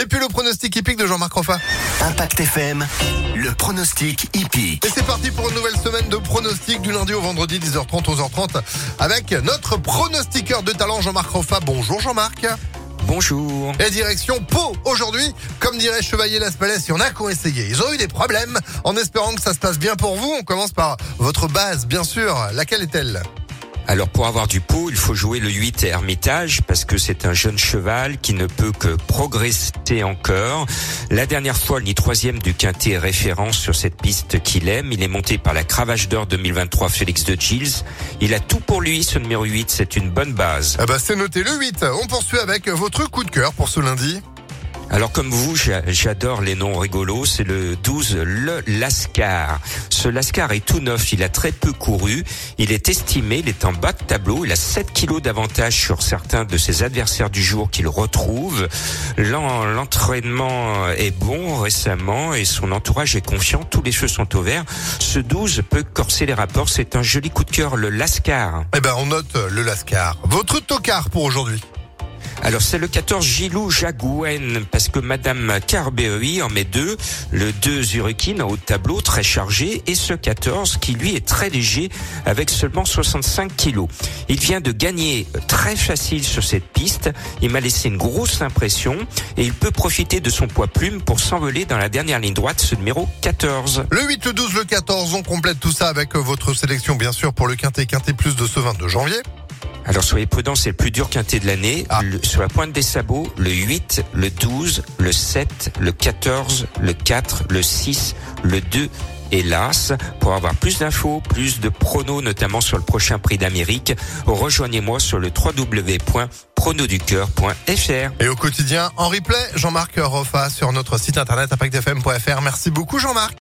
Et puis le pronostic hippique de Jean-Marc Roffa. Impact FM, le pronostic hippique. Et c'est parti pour une nouvelle semaine de pronostic du lundi au vendredi 10h30, 11h30 avec notre pronostiqueur de talent Jean-Marc Roffa. Bonjour Jean-Marc. Bonjour. Et direction Pau aujourd'hui, comme dirait Chevalier Las Palais, il y en a qui ont essayé. Ils ont eu des problèmes en espérant que ça se passe bien pour vous. On commence par votre base, bien sûr. Laquelle est-elle? Alors pour avoir du pot, il faut jouer le 8 Hermitage parce que c'est un jeune cheval qui ne peut que progresser encore. La dernière fois, le troisième du Quintet référence sur cette piste qu'il aime. Il est monté par la Cravache d'Or 2023 Félix de Gilles. Il a tout pour lui, ce numéro 8, c'est une bonne base. Ah bah c'est noté le 8. On poursuit avec votre coup de cœur pour ce lundi. Alors comme vous, j'adore les noms rigolos. C'est le 12, le Lascar. Ce Lascar est tout neuf. Il a très peu couru. Il est estimé, il est en bas de tableau. Il a 7 kilos d'avantage sur certains de ses adversaires du jour qu'il retrouve. L'entraînement est bon récemment et son entourage est confiant. Tous les cheveux sont au vert. Ce 12 peut corser les rapports. C'est un joli coup de cœur, le Lascar. Eh ben, on note le Lascar. Votre tocard pour aujourd'hui. Alors c'est le 14 Gilou Jagouen parce que Madame Carberry en met deux, le 2 Zurikin en haut de tableau très chargé et ce 14 qui lui est très léger avec seulement 65 kilos. Il vient de gagner très facile sur cette piste, il m'a laissé une grosse impression et il peut profiter de son poids plume pour s'envoler dans la dernière ligne droite, ce numéro 14. Le 8, le 12, le 14, on complète tout ça avec votre sélection bien sûr pour le Quintet Quintet Plus de ce 22 janvier. Alors soyez prudents, c'est le plus dur quintet de l'année. Ah. Sur la pointe des sabots, le 8, le 12, le 7, le 14, le 4, le 6, le 2 hélas. Pour avoir plus d'infos, plus de pronos, notamment sur le prochain prix d'Amérique, rejoignez-moi sur le www.pronoducœur.fr. Et au quotidien, en replay, Jean-Marc Roffa sur notre site internet impactfm.fr. Merci beaucoup Jean-Marc.